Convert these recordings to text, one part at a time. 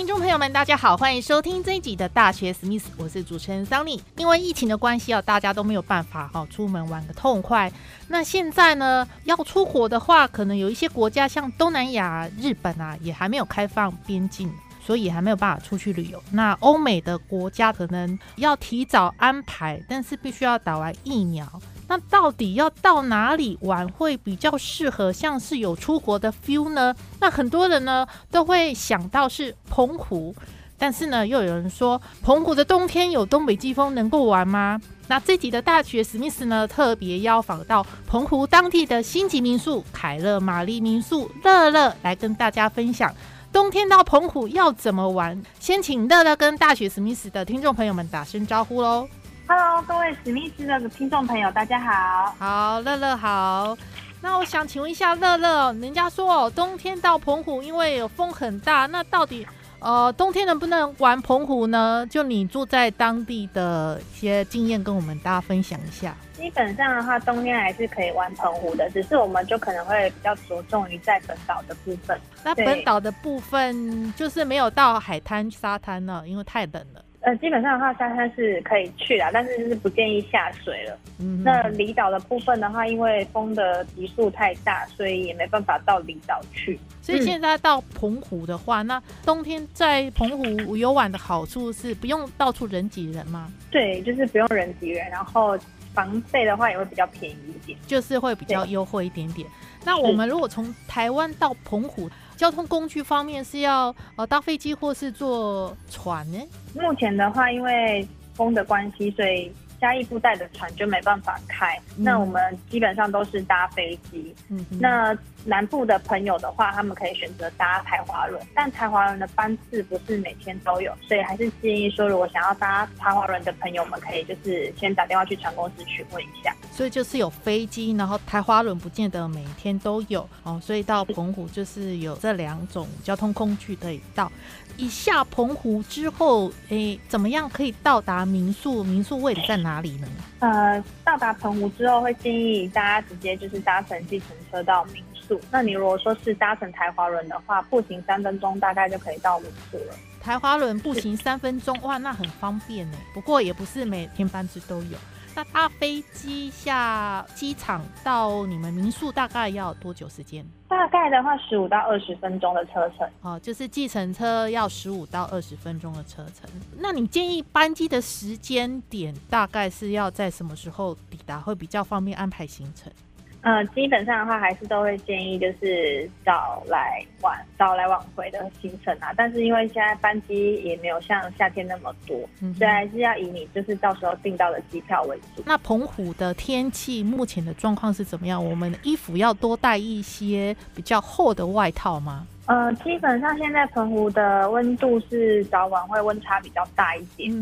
听众朋友们，大家好，欢迎收听这一集的大学史密斯，我是主持人桑尼。因为疫情的关系啊，大家都没有办法哈出门玩个痛快。那现在呢，要出国的话，可能有一些国家像东南亚、日本啊，也还没有开放边境，所以还没有办法出去旅游。那欧美的国家可能要提早安排，但是必须要打完疫苗。那到底要到哪里玩会比较适合，像是有出国的 feel 呢？那很多人呢都会想到是澎湖，但是呢又有人说澎湖的冬天有东北季风能够玩吗？那这集的大学史密斯呢特别邀访到澎湖当地的星级民宿凯乐玛丽民宿乐乐来跟大家分享冬天到澎湖要怎么玩。先请乐乐跟大学史密斯的听众朋友们打声招呼喽。Hello，各位史密斯的听众朋友，大家好。好，乐乐好。那我想请问一下，乐乐，人家说哦，冬天到澎湖，因为有风很大，那到底呃，冬天能不能玩澎湖呢？就你住在当地的一些经验，跟我们大家分享一下。基本上的话，冬天还是可以玩澎湖的，只是我们就可能会比较着重于在本岛的部分。那本岛的部分就是没有到海滩沙滩了，因为太冷了。呃，基本上的话，沙滩是可以去啦，但是就是不建议下水了。嗯，那离岛的部分的话，因为风的级数太大，所以也没办法到离岛去。所以现在到澎湖的话，那冬天在澎湖游玩的好处是不用到处人挤人吗？对，就是不用人挤人，然后房费的话也会比较便宜一点，就是会比较优惠一点点。那我们如果从台湾到澎湖，交通工具方面是要呃搭飞机或是坐船呢？目前的话，因为风的关系，所以。嘉义布袋的船就没办法开，那我们基本上都是搭飞机。嗯，那南部的朋友的话，他们可以选择搭台华轮，但台华轮的班次不是每天都有，所以还是建议说，如果想要搭台华轮的朋友们，可以就是先打电话去船公司询问一下。所以就是有飞机，然后台花轮不见得每天都有哦，所以到澎湖就是有这两种交通工具可以到。一下澎湖之后，诶，怎么样可以到达民宿？民宿位置在哪里呢？呃，到达澎湖之后，会建议大家直接就是搭乘计程车到民宿。那你如果说是搭乘台华轮的话，步行三分钟大概就可以到民宿了。台华轮步行三分钟，哇，那很方便呢。不过也不是每天班次都有。那搭飞机下机场到你们民宿大概要多久时间？大概的话，十五到二十分钟的车程。哦，就是计程车要十五到二十分钟的车程。那你建议班机的时间点大概是要在什么时候抵达，会比较方便安排行程？呃，基本上的话，还是都会建议就是早来晚早来晚回的行程啊。但是因为现在班机也没有像夏天那么多，所以还是要以你就是到时候订到的机票为主。那澎湖的天气目前的状况是怎么样？我们衣服要多带一些比较厚的外套吗？呃，基本上现在澎湖的温度是早晚会温差比较大一点，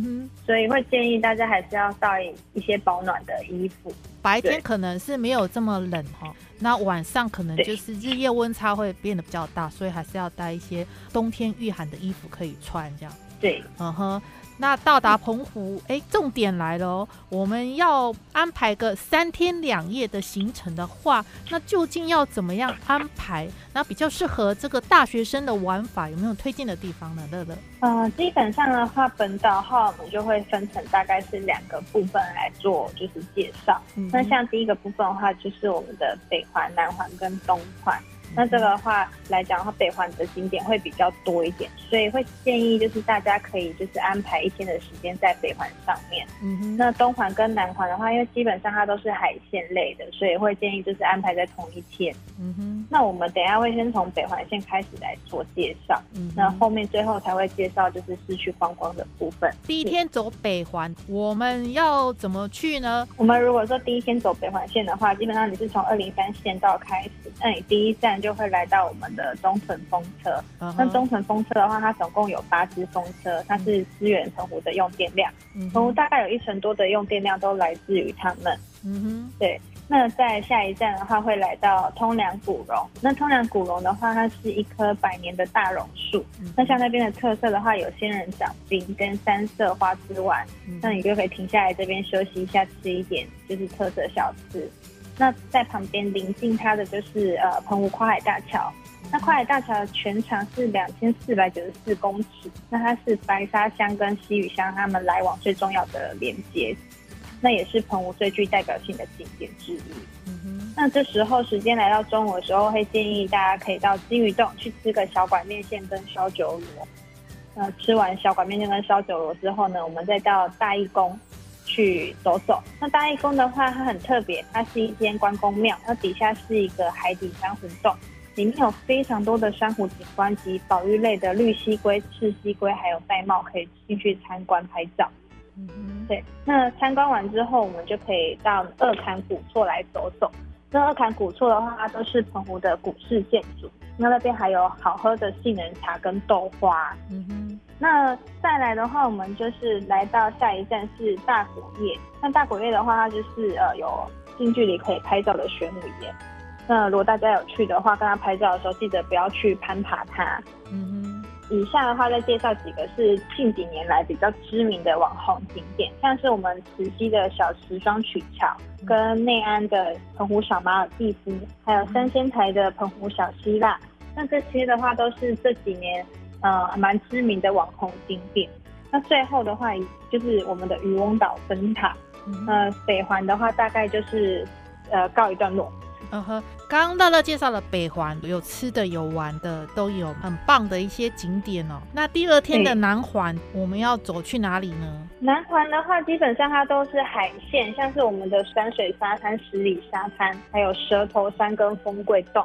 所以会建议大家还是要带一些保暖的衣服。白天可能是没有这么冷哈，那晚上可能就是日夜温差会变得比较大，所以还是要带一些冬天御寒的衣服可以穿这样。对，嗯哼。那到达澎湖，哎，重点来了哦！我们要安排个三天两夜的行程的话，那究竟要怎么样安排？那比较适合这个大学生的玩法，有没有推荐的地方呢？乐乐，呃，基本上的话，本岛话我们就会分成大概是两个部分来做，就是介绍。嗯那像第一个部分的话，就是我们的北环、南环跟东环。那这个的话来讲的话，北环的景点会比较多一点，所以会建议就是大家可以就是安排一天的时间在北环上面。嗯哼。那东环跟南环的话，因为基本上它都是海鲜类的，所以会建议就是安排在同一天。嗯哼。那我们等下会先从北环线开始来做介绍，嗯那后面最后才会介绍就是市区观光的部分。第一天走北环，我们要怎么去呢？我们如果说第一天走北环线的话，基本上你是从二零三线道开始，那你第一站就会来到我们的中屯风车。那中屯风车的话，它总共有八支风车，它是支援澎湖的用电量。澎湖大概有一成多的用电量都来自于他们。嗯哼，对。那在下一站的话，会来到通梁古榕。那通梁古榕的话，它是一棵百年的大榕树。那像那边的特色的话，有仙人掌冰跟三色花枝丸。那你就可以停下来这边休息一下，吃一点就是特色小吃。那在旁边临近它的就是呃澎湖跨海大桥。那跨海大桥全长是两千四百九十四公尺。那它是白沙乡跟西屿乡他们来往最重要的连接。那也是澎湖最具代表性的景点之一。嗯。那这时候时间来到中午的时候，会建议大家可以到金鱼洞去吃个小馆面线跟烧酒螺。那吃完小馆面线跟烧酒螺之后呢，我们再到大义宫去走走。那大义宫的话，它很特别，它是一间关公庙，它底下是一个海底珊瑚洞，里面有非常多的珊瑚景观及保育类的绿蜥龟、赤蜥龟，还有玳瑁，可以进去参观拍照。嗯，对。那参观完之后，我们就可以到二坎古厝来走走。那二坎古厝的话，它都是澎湖的古式建筑。那那边还有好喝的杏仁茶跟豆花。嗯哼。那再来的话，我们就是来到下一站是大果叶。那大果叶的话，它就是呃有近距离可以拍照的玄武岩。那如果大家有去的话，跟他拍照的时候，记得不要去攀爬它。嗯哼。以下的话再介绍几个是近几年来比较知名的网红景点，像是我们慈溪的小时装曲桥，跟内安的澎湖小马尔蒂夫，还有三仙台的澎湖小希腊。那这些的话都是这几年呃蛮知名的网红景点。那最后的话就是我们的渔翁岛灯塔，呃北环的话大概就是呃告一段落。嗯哼，刚刚乐乐介绍了北环，有吃的有玩的都有，很棒的一些景点哦。那第二天的南环，我们要走去哪里呢？南环的话，基本上它都是海线，像是我们的山水沙滩、十里沙滩，还有蛇头山跟风柜洞。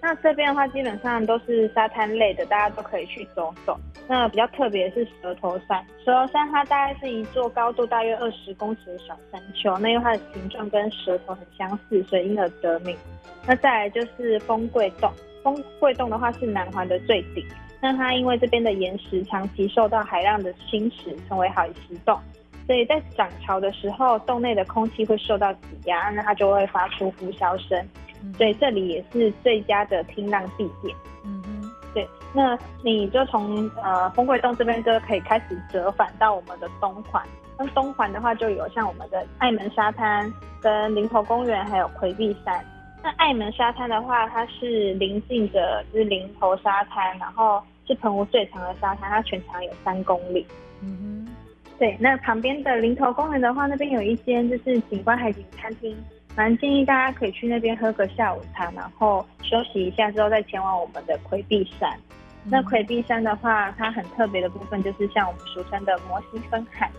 那这边的话，基本上都是沙滩类的，大家都可以去走走。那比较特别是蛇头山，蛇头山它大概是一座高度大约二十公尺的小山丘，那因为它的形状跟蛇头很相似，所以因而得名。那再来就是风柜洞，风柜洞的话是南环的最顶，那它因为这边的岩石长期受到海浪的侵蚀，成为海蚀洞，所以在涨潮的时候，洞内的空气会受到挤压，那它就会发出呼啸声。所以这里也是最佳的听浪地点。嗯哼，对，那你就从呃风柜洞这边就可以开始折返到我们的东环。那东环的话，就有像我们的爱门沙滩、跟林头公园，还有魁壁山。那爱门沙滩的话，它是临近的，就是林头沙滩，然后是澎湖最长的沙滩，它全长有三公里。嗯哼，对，那旁边的林头公园的话，那边有一间就是景观海景餐厅。蛮建议大家可以去那边喝个下午茶，然后休息一下之后再前往我们的魁壁山。那魁壁山的话，它很特别的部分就是像我们俗称的摩西分海，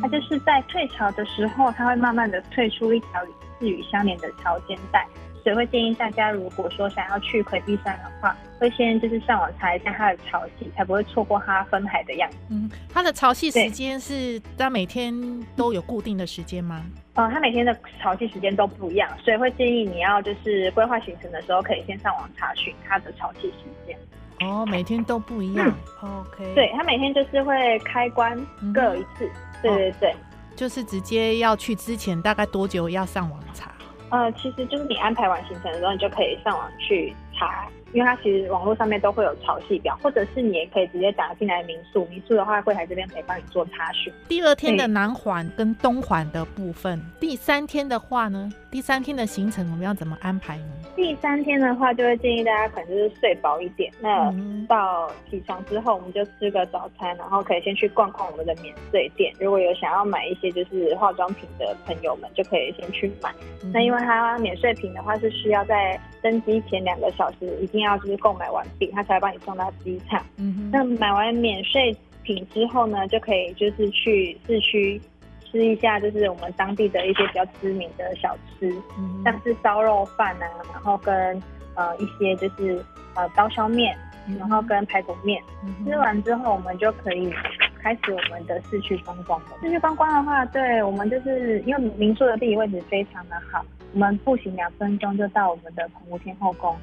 它就是在退潮的时候，它会慢慢的退出一条与四屿相连的潮间带。所以会建议大家，如果说想要去魁壁山的话，会先就是上网查一下它的潮汐，才不会错过它分海的样子。嗯，它的潮汐时间是它每天都有固定的时间吗？呃，它每天的潮汐时间都不一样，所以会建议你要就是规划行程的时候，可以先上网查询它的潮汐时间。哦，每天都不一样。OK。对，它每天就是会开关各一次。对对对。就是直接要去之前，大概多久要上网查？呃，其实就是你安排完行程的时候，你就可以上网去查。因为它其实网络上面都会有潮汐表，或者是你也可以直接打进来民宿，民宿的话柜台这边可以帮你做查询。第二天的南环跟东环的部分，第三天的话呢，第三天的行程我们要怎么安排呢？第三天的话，就会建议大家可能就是睡饱一点，那到起床之后我们就吃个早餐，然后可以先去逛逛我们的免税店。如果有想要买一些就是化妆品的朋友们，就可以先去买。那因为它免税品的话是需要在登机前两个小时一定。要就是购买完毕，他才会帮你送到机场。嗯那买完免税品之后呢，就可以就是去市区吃一下，就是我们当地的一些比较知名的小吃，嗯像是烧肉饭啊，然后跟呃一些就是呃刀削面，然后跟排骨面。吃完之后，我们就可以开始我们的市区观光了。市区观光的话，对我们就是因为民宿的地理位置非常的好，我们步行两分钟就到我们的澎湖天后宫。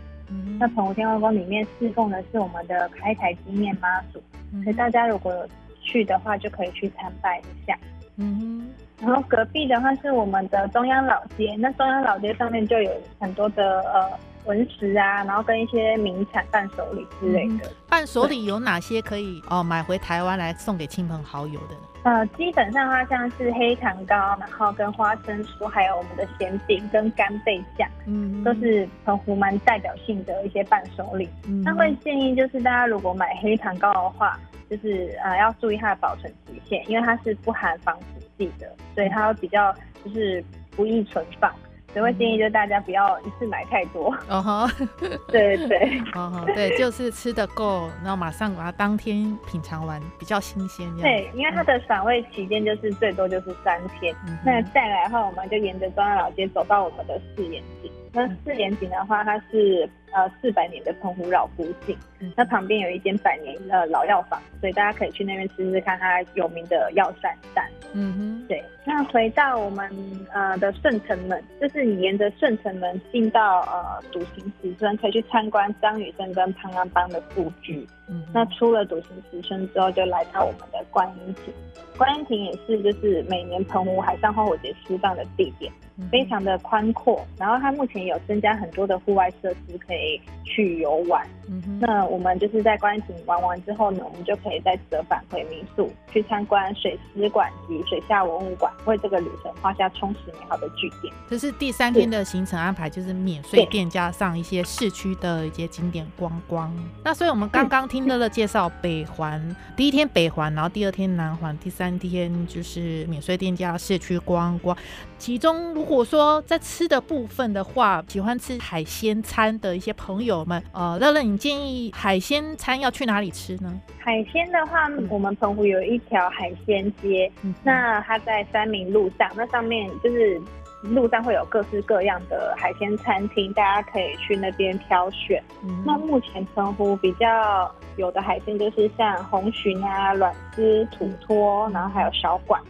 那澎湖天后宫里面侍奉的是我们的开台金面妈祖，所以大家如果有去的话，就可以去参拜一下。嗯哼，然后隔壁的话是我们的中央老街，那中央老街上面就有很多的呃文石啊，然后跟一些名产伴手礼之类的。伴手礼有哪些可以哦买回台湾来送给亲朋好友的？呃，基本上它像是黑糖糕，然后跟花生酥，还有我们的咸饼跟干贝酱，嗯，都是澎湖蛮代表性的一些伴手礼。那会建议就是大家如果买黑糖糕的话，就是呃要注意它的保存期限，因为它是不含防腐剂的，所以它比较就是不易存放。所以会建议就大家不要一次买太多。哦哈，对对对，哦哈，对，就是吃的够，然后马上把它当天品尝完，比较新鲜。对，因为它的赏味期间就是最多就是三天。那再来的话，我们就沿着中央老街走到我们的四眼井。那四眼井的话，它是呃四百年的澎湖老古井，那旁边有一间百年的老药房，所以大家可以去那边吃吃看它有名的药膳蛋。嗯哼，对。那回到我们呃的顺城门，就是你沿着顺城门进到呃笃行石村，可以去参观张雨生跟潘安邦的故居。嗯，那出了笃行石村之后，就来到我们的观音亭。观音亭也是就是每年澎湖海上花火节释放的地点。非常的宽阔，然后它目前有增加很多的户外设施可以去游玩。嗯那我们就是在观景玩完之后呢，我们就可以再折返回民宿，去参观水师馆及水下文物馆，为这个旅程画下充实美好的句点。这是第三天的行程安排，就是免税店加上一些市区的一些景点观光。那所以我们刚刚听乐乐介绍北环，第一天北环，然后第二天南环，第三天就是免税店加市区观光。其中如果说在吃的部分的话，喜欢吃海鲜餐的一些朋友们，呃，乐乐，你建议海鲜餐要去哪里吃呢？海鲜的话，我们澎湖有一条海鲜街，那它在三明路上，那上面就是路上会有各式各样的海鲜餐厅，大家可以去那边挑选。那目前澎湖比较有的海鲜就是像红鲟啊、卵丝、土托，然后还有小管，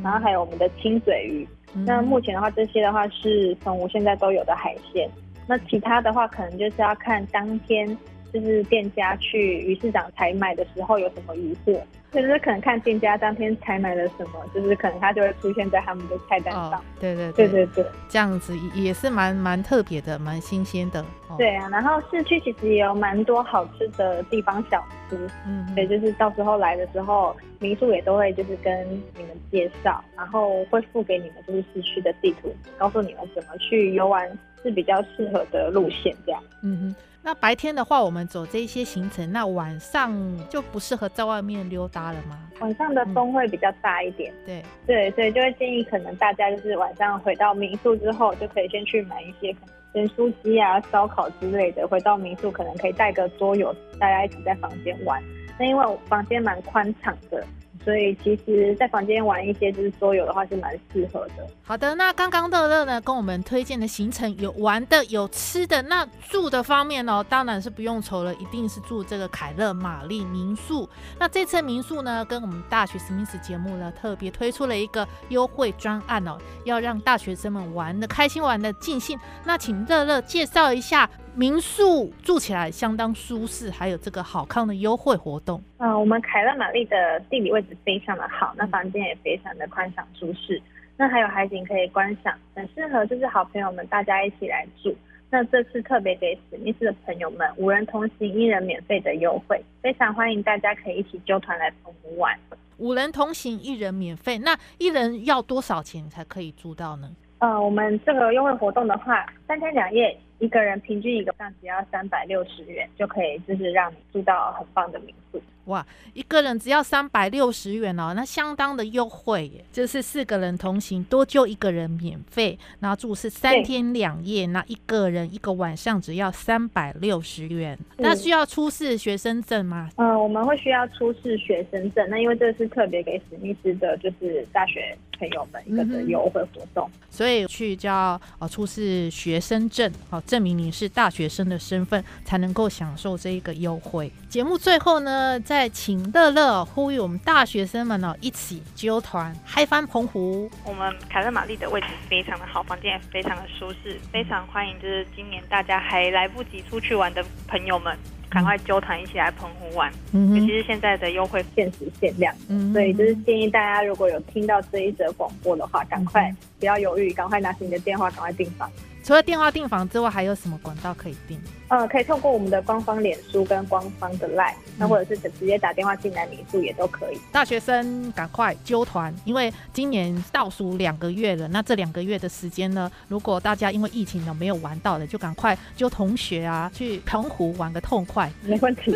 然后还有我们的清嘴鱼。那目前的话，这些的话是从我现在都有的海鲜。那其他的话，可能就是要看当天就是店家去鱼市场采买的时候有什么疑惑。就是可能看店家当天采买了什么，就是可能它就会出现在他们的菜单上。对对对对对，这样子也是蛮蛮特别的，蛮新鲜的。对啊，然后市区其实也有蛮多好吃的地方小吃，嗯，所以就是到时候来的时候，民宿也都会就是跟你们介绍，然后会付给你们就是市区的地图，告诉你们怎么去游玩是比较适合的路线这样。嗯哼。那白天的话，我们走这些行程，那晚上就不适合在外面溜达了吗？晚上的风会比较大一点。对对对，就会建议可能大家就是晚上回到民宿之后，就可以先去买一些盐酥鸡啊、烧烤之类的。回到民宿可能可以带个桌游，大家一起在房间玩。那因为我房间蛮宽敞的。所以其实，在房间玩一些就是桌游的话，是蛮适合的。好的，那刚刚乐乐呢，跟我们推荐的行程有玩的，有吃的。那住的方面哦，当然是不用愁了，一定是住这个凯乐玛丽民宿。那这次民宿呢，跟我们大学史密斯节目呢，特别推出了一个优惠专案哦，要让大学生们玩的开心，玩的尽兴。那请乐乐介绍一下。民宿住起来相当舒适，还有这个好康的优惠活动。嗯，我们凯乐玛丽的地理位置非常的好，那房间也非常的宽敞舒适，那还有海景可以观赏，很适合就是好朋友们大家一起来住。那这次特别给史密斯的朋友们五人同行一人免费的优惠，非常欢迎大家可以一起揪团来澎湖玩。五人同行一人免费，那一人要多少钱才可以住到呢？呃，我们这个优惠活动的话，三天两夜。一个人平均一个上只要三百六十元，就可以就是让你住到很棒的民宿。哇，一个人只要三百六十元哦，那相当的优惠耶！就是四个人同行，多就一个人免费，然后住是三天两夜，那一个人一个晚上只要三百六十元。那需要出示学生证吗？嗯，我们会需要出示学生证，那因为这是特别给史密斯的，就是大学朋友们一个的优惠活动，所以去就要呃出示学生证，好证明你是大学生的身份，才能够享受这一个优惠。节目最后呢，在再请乐乐呼吁我们大学生们呢，一起揪团嗨翻澎湖。我们凯乐玛丽的位置非常的好，房间也非常的舒适，非常欢迎就是今年大家还来不及出去玩的朋友们，赶快揪团一起来澎湖玩。嗯尤其是现在的优惠限时限量，嗯所以就是建议大家如果有听到这一则广播的话，赶快不要犹豫，赶快拿起你的电话，赶快订房。除了电话订房之外，还有什么管道可以订？呃，可以透过我们的官方脸书跟官方的 Line，那或者是直接打电话进来民宿也都可以。大学生赶快揪团，因为今年倒数两个月了。那这两个月的时间呢，如果大家因为疫情呢没有玩到的，就赶快揪同学啊去澎湖玩个痛快。没问题。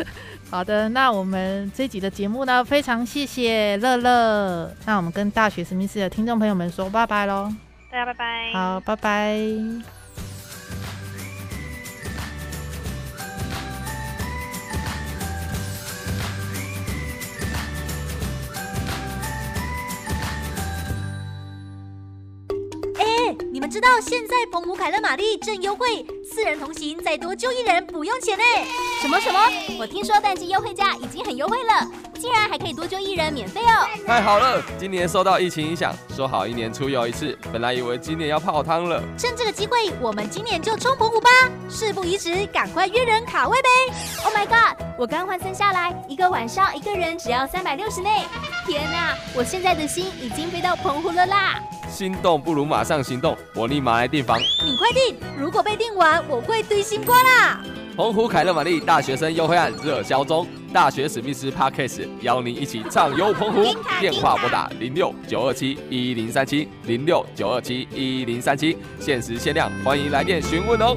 好的，那我们这集的节目呢，非常谢谢乐乐。那我们跟大学史密斯的听众朋友们说拜拜喽。大家拜拜。好，拜拜。你们知道现在澎湖凯乐玛丽正优惠，四人同行再多就一人不用钱呢？什么什么？我听说淡季优惠价已经很优惠了，竟然还可以多救一人免费哦！太好了，今年受到疫情影响，说好一年出游一次，本来以为今年要泡汤了，趁这个机会，我们今年就冲澎湖吧！事不宜迟，赶快约人卡位呗！Oh my god！我刚换算下来，一个晚上一个人只要三百六十内，天哪！我现在的心已经飞到澎湖了啦！心动不如马上行动，我立马来订房。你快订，如果被订完，我会堆新瓜啦。澎湖凯乐玛丽大学生优惠案热销中，大学史密斯 parkas 邀您一起畅游澎湖。电话拨打零六九二七一零三七零六九二七一零三七，限时限量，欢迎来电询问哦。